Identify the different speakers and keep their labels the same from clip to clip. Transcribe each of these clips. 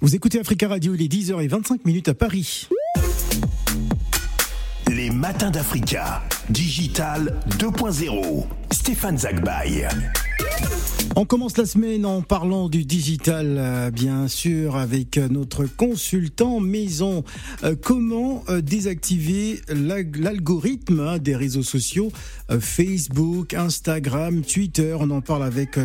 Speaker 1: Vous écoutez Africa Radio, il est 10h25 minutes à Paris.
Speaker 2: Les matins d'Africa. Digital 2.0. Stéphane Zagbaï.
Speaker 1: On commence la semaine en parlant du digital, euh, bien sûr, avec notre consultant maison. Euh, comment euh, désactiver l'algorithme hein, des réseaux sociaux Facebook, Instagram, Twitter? On en parle avec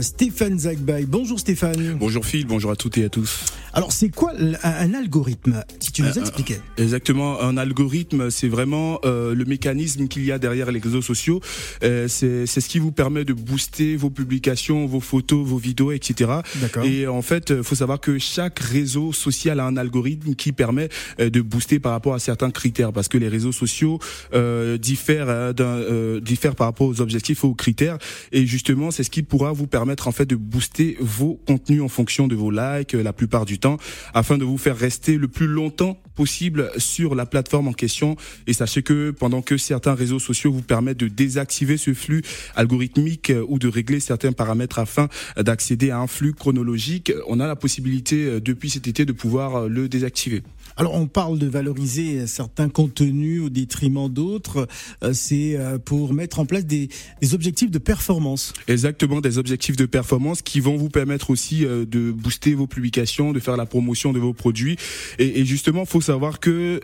Speaker 1: Stéphane Zagbay. Bonjour Stéphane.
Speaker 3: Bonjour Phil, bonjour à toutes et à tous.
Speaker 1: Alors c'est quoi un algorithme? Si tu nous expliquais.
Speaker 3: Exactement, un algorithme, c'est vraiment le mécanisme qu'il y a derrière les réseaux sociaux. c'est ce qui vous permet de booster vos publications, vos photos, vos vidéos, etc. Et en fait, il faut savoir que chaque réseau social a un algorithme qui permet euh, de booster par rapport à certains critères, parce que les réseaux sociaux euh, diffèrent, euh, euh, diffèrent par rapport aux objectifs ou aux critères. Et justement, c'est ce qui pourra vous permettre en fait de booster vos contenus en fonction de vos likes la plupart du temps, afin de vous faire rester le plus longtemps possible sur la plateforme en question. Et sachez que pendant que certains réseaux sociaux vous permettent de désactiver ce flux algorithmique ou de régler certains paramètres afin d'accéder à un flux chronologique, on a la possibilité euh, depuis cet été de pouvoir euh, le désactiver.
Speaker 1: Alors on parle de valoriser certains contenus au détriment d'autres, euh, c'est pour mettre en place des, objectifs de performance.
Speaker 3: Exactement, des objectifs de performance qui vont vous permettre aussi de booster vos publications, de faire la promotion de vos produits. Et, et justement, faut savoir que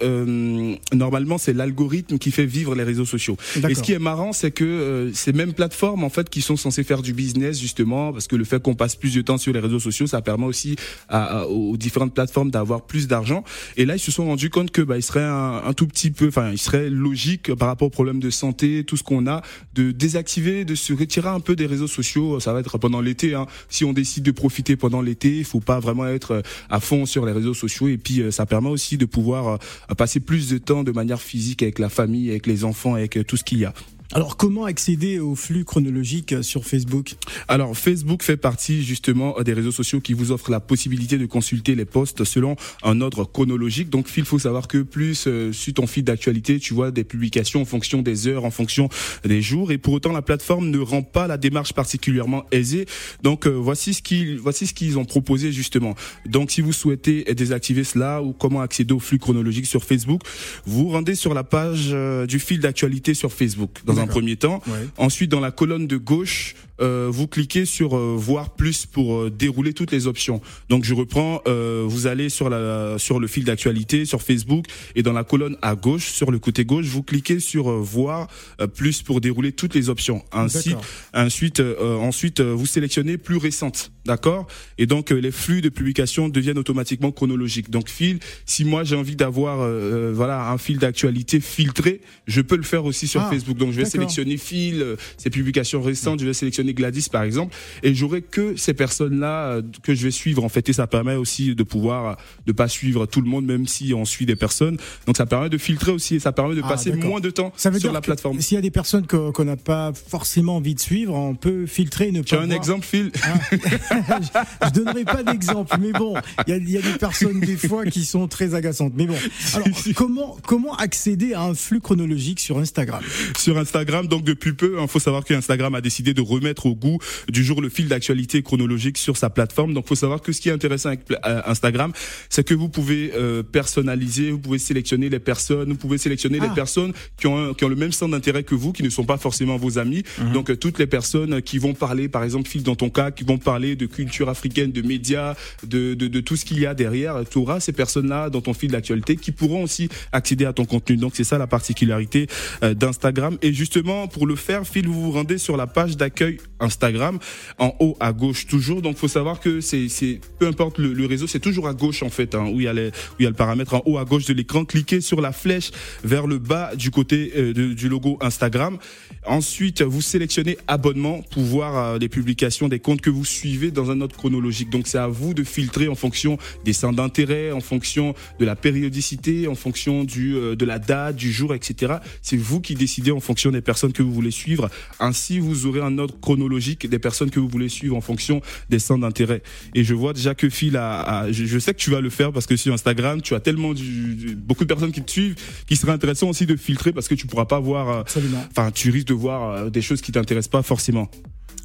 Speaker 3: normalement c'est l'algorithme qui fait vivre les réseaux sociaux. Et ce qui est marrant, c'est que ces mêmes plateformes en fait qui sont censées faire du business justement, parce que le fait qu'on passe plus de temps sur les réseaux sociaux, ça permet aussi à, aux différentes plateformes d'avoir plus d'argent. Et là, ils se sont rendus compte que bah, il serait un, tout petit peu, enfin, il serait logique par rapport aux problèmes de santé, tout ce qu'on a, de désactiver, de se retirer un peu des réseaux sociaux. Ça va être pendant l'été. Hein. Si on décide de profiter pendant l'été, il faut pas vraiment être à fond sur les réseaux sociaux. Et puis, euh, ça permet aussi de pouvoir euh, passer plus de temps de manière physique avec la famille, avec les enfants, avec euh, tout ce qu'il y a.
Speaker 1: Alors, comment accéder au flux chronologique sur Facebook?
Speaker 3: Alors, Facebook fait partie justement des réseaux sociaux qui vous offrent la possibilité de consulter les posts selon un ordre chronologique. Donc, il faut savoir que plus euh, sur ton fil d'actualité, tu vois des publications en fonction des heures, en fonction des jours. Et pour autant, la plateforme ne rend pas la démarche particulièrement aisée. Donc, euh, voici ce qu'ils voici ce qu'ils ont proposé justement. Donc, si vous souhaitez désactiver cela ou comment accéder au flux chronologique sur Facebook, vous rendez sur la page euh, du fil d'actualité sur Facebook. Un premier temps. Ensuite, dans la colonne de gauche, euh, vous cliquez sur euh, voir plus pour euh, dérouler toutes les options. Donc je reprends, vous allez sur la sur le fil d'actualité sur Facebook et dans la colonne à gauche sur le côté gauche, vous cliquez sur voir plus pour dérouler toutes les options. Ainsi, ensuite ensuite vous sélectionnez plus récente, d'accord? Et donc les flux de publication deviennent automatiquement chronologiques. Donc fil, si moi j'ai envie d'avoir voilà un fil d'actualité filtré, je peux le faire aussi sur ah, Facebook. Donc je vais sélectionner fil, ces publications récentes, je vais sélectionner Gladys par exemple, et j'aurai que ces personnes-là euh, que je vais suivre en fait, et ça permet aussi de pouvoir euh, de pas suivre tout le monde, même si on suit des personnes. Donc ça permet de filtrer aussi, et ça permet de ah, passer moins de temps ça veut sur la plateforme.
Speaker 1: S'il y a des personnes qu'on n'a pas forcément envie de suivre, on peut filtrer, ne pas.
Speaker 3: Tu as un exemple, Phil
Speaker 1: ah. Je donnerai pas d'exemple, mais bon, il y a, des personnes des fois qui sont très agaçantes. Mais bon, alors comment comment accéder à un flux chronologique sur Instagram?
Speaker 3: Sur Instagram, donc depuis peu, il faut savoir qu'Instagram a décidé de remettre au goût du jour le fil d'actualité chronologique sur sa plateforme. Donc, faut savoir que ce qui est intéressant avec euh, Instagram, c'est que vous pouvez euh, personnaliser, vous pouvez sélectionner les personnes, vous pouvez sélectionner les ah. personnes qui ont qui ont le même centre d'intérêt que vous, qui ne sont pas forcément vos amis. Mhm. Donc, euh, toutes les personnes qui vont parler, par exemple, fil dans ton cas, qui vont parler de culture africaine, de médias, de de, de tout ce qu'il y a derrière, tu auras ces personnes-là dans ton fil d'actualité qui pourront aussi accéder à ton contenu. Donc, c'est ça la particularité d'Instagram. Et justement, pour le faire, Phil, vous vous rendez sur la page d'accueil Instagram, en haut à gauche toujours. Donc, faut savoir que c'est, peu importe le, réseau, c'est toujours à gauche en fait, hein, où il y a les, où il y a le paramètre en haut à gauche de l'écran. Cliquez sur la flèche vers le bas du côté euh, du logo Instagram. Ensuite, vous sélectionnez abonnement pour voir euh, les publications des comptes que vous suivez dans un ordre chronologique. Donc, c'est à vous de filtrer en fonction des centres d'intérêt, en fonction de la périodicité, en fonction du euh, de la date, du jour, etc. C'est vous qui décidez en fonction des personnes que vous voulez suivre. Ainsi, vous aurez un ordre chronologique logique des personnes que vous voulez suivre en fonction des centres d'intérêt. Et je vois déjà que Phil a, je, sais que tu vas le faire parce que sur Instagram, tu as tellement du, beaucoup de personnes qui te suivent, qui serait intéressant aussi de filtrer parce que tu pourras pas voir, euh, enfin, tu risques de voir euh, des choses qui t'intéressent pas forcément.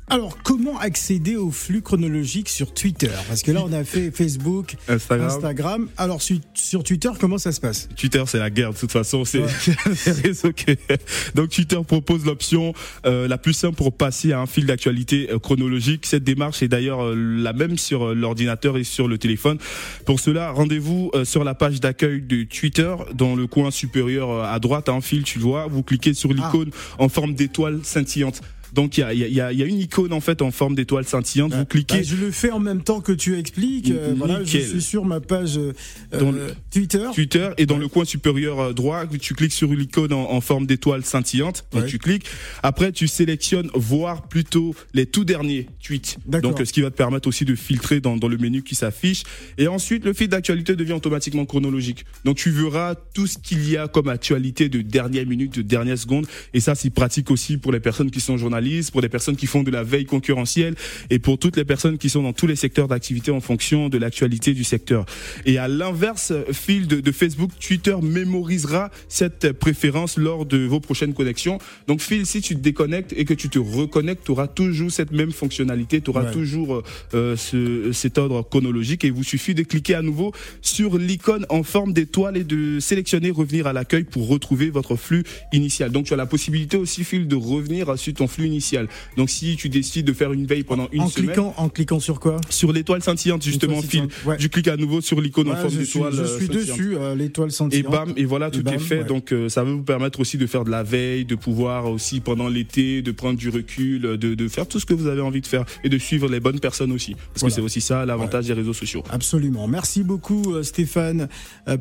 Speaker 1: Alors, comment accéder au flux chronologique sur Twitter? Parce que là, on a fait Facebook, Instagram. Alors, sur, Twitter, comment ça se passe?
Speaker 3: Twitter, c'est la guerre. De toute façon, c'est réseau Donc, Twitter propose l'option euh, la plus simple pour passer à un fil d'actualité euh, chronologique. Cette démarche est d'ailleurs euh, la même sur l'ordinateur et sur le téléphone. Pour cela, rendez-vous sur la page d'accueil de Twitter, dans le coin supérieur à droite, un fil, tu le vois. Vous cliquez sur l'icône en forme d'étoile scintillante. Donc il y a, y, a, y a, une icône en fait en forme d'étoile scintillante. Vous cliquez. Bah,
Speaker 1: je le fais en même temps que tu expliques. Euh, voilà, je suis sur ma page euh, dans Twitter.
Speaker 3: Twitter et dans le coin supérieur euh, droit, tu cliques sur l'icône en, en, forme d'étoile scintillante et tu cliques. Après, tu sélectionnes voir plutôt les tout derniers tweets. Donc ce qui va te permettre aussi de filtrer dans, dans le menu qui s'affiche. Et ensuite, le fil d'actualité devient automatiquement chronologique. Donc tu verras tout ce qu'il y a comme actualité de dernière minute, de dernière seconde. Et ça, c'est pratique aussi pour les personnes qui sont journalistes pour les personnes qui font de la veille concurrentielle et pour toutes les personnes qui sont dans tous les secteurs d'activité en fonction de l'actualité du secteur. Et à l'inverse, fil de, Facebook, Twitter mémorisera cette préférence lors de vos prochaines connexions. Donc Phil, si tu te déconnectes et que tu te reconnectes, tu auras toujours cette même fonctionnalité, tu auras toujours euh, ce, cet ordre chronologique et il vous suffit de cliquer à nouveau sur l'icône en forme d'étoile et de sélectionner revenir à l'accueil pour retrouver votre flux initial. Donc tu as la possibilité aussi, Phil, de revenir sur ton flux initial. Donc si tu décides de faire une veille pendant une
Speaker 1: en
Speaker 3: semaine,
Speaker 1: cliquant, en cliquant sur quoi?
Speaker 3: Sur l'étoile scintillante justement, fil. Tu cliques à nouveau sur l'icône en forme d'étoile.
Speaker 1: Je suis euh, dessus, euh, l'étoile scintillante.
Speaker 3: Et bam, et voilà, tout est fait. Donc euh, ça va vous permettre aussi de faire de la veille, de pouvoir aussi pendant l'été, de prendre du recul, de, de, faire tout ce que vous avez envie de faire et de suivre les bonnes personnes aussi. Parce que c'est aussi ça l'avantage des réseaux sociaux.
Speaker 1: Absolument. Merci beaucoup Stéphane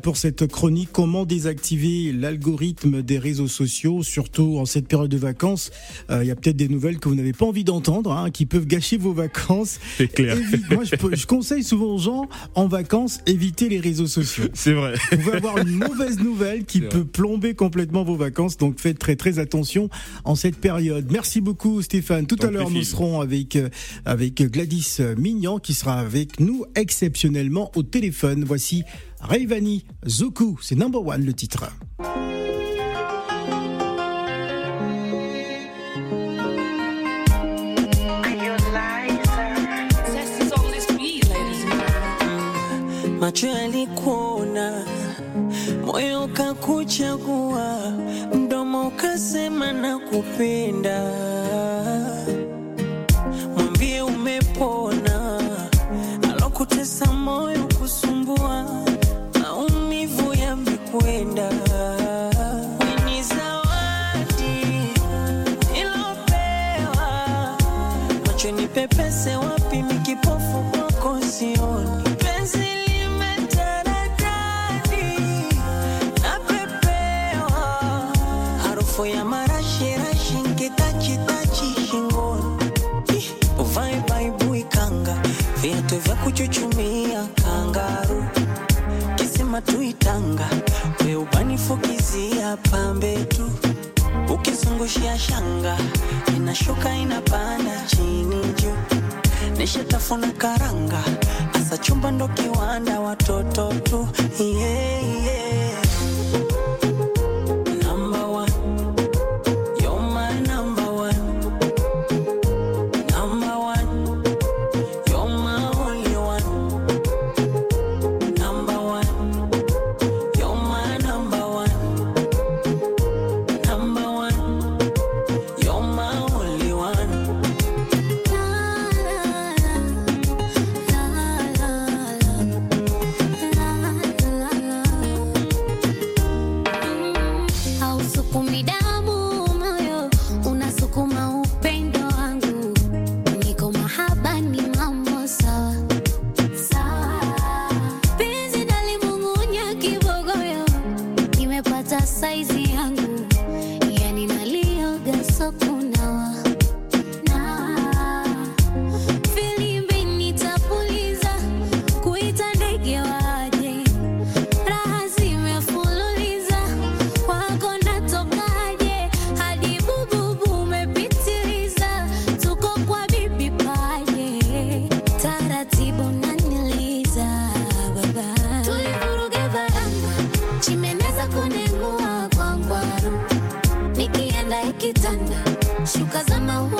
Speaker 1: pour cette chronique. Comment désactiver l'algorithme des réseaux sociaux, surtout en cette période de vacances? Il y a peut-être des nouvelles que vous n'avez pas envie d'entendre, hein, qui peuvent gâcher vos vacances.
Speaker 3: C'est clair.
Speaker 1: moi, je, conseille souvent aux gens, en vacances, évitez les réseaux sociaux.
Speaker 3: C'est vrai.
Speaker 1: Vous pouvez avoir une mauvaise nouvelle qui peut plomber complètement vos vacances, donc faites très très attention en cette période. Merci beaucoup Stéphane. Tout à l'heure, nous serons avec, euh, avec Gladys Mignan qui sera avec nous exceptionnellement au téléphone. Voici Rayvani Zoku, c'est number one le titre.
Speaker 4: Macho yalikuona, moyo kakuchagua mdomo ukasema na kupenda. Mwambie umepona, alokutesa moyo kusumbua, maumivu yamekwenda. Ni zawadi ilopewa, macho nipepese wapi, mikipofu kwako sioni kuchuchumia kangaru. Kisima tuitanga weubanifukizi pambe tu. Ukizungushia shanga inashuka inapanda chini juu. Nishatafuna karanga asa chumba ndo kiwanda watoto tu. Yeah, yeah. Kitanda, shuka za maua